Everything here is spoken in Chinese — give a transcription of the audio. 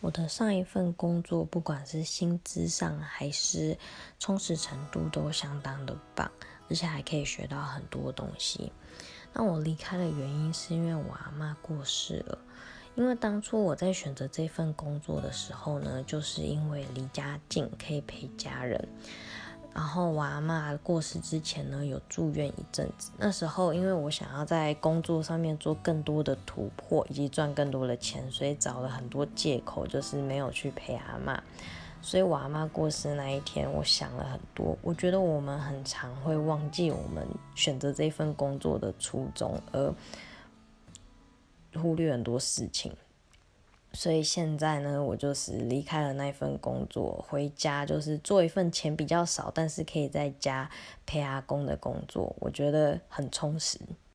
我的上一份工作，不管是薪资上还是充实程度，都相当的棒，而且还可以学到很多东西。那我离开的原因是因为我阿妈过世了。因为当初我在选择这份工作的时候呢，就是因为离家近，可以陪家人。然后我阿妈过世之前呢，有住院一阵子。那时候因为我想要在工作上面做更多的突破，以及赚更多的钱，所以找了很多借口，就是没有去陪阿妈。所以我阿妈过世那一天，我想了很多。我觉得我们很常会忘记我们选择这份工作的初衷，而忽略很多事情。所以现在呢，我就是离开了那份工作，回家就是做一份钱比较少，但是可以在家陪阿公的工作，我觉得很充实。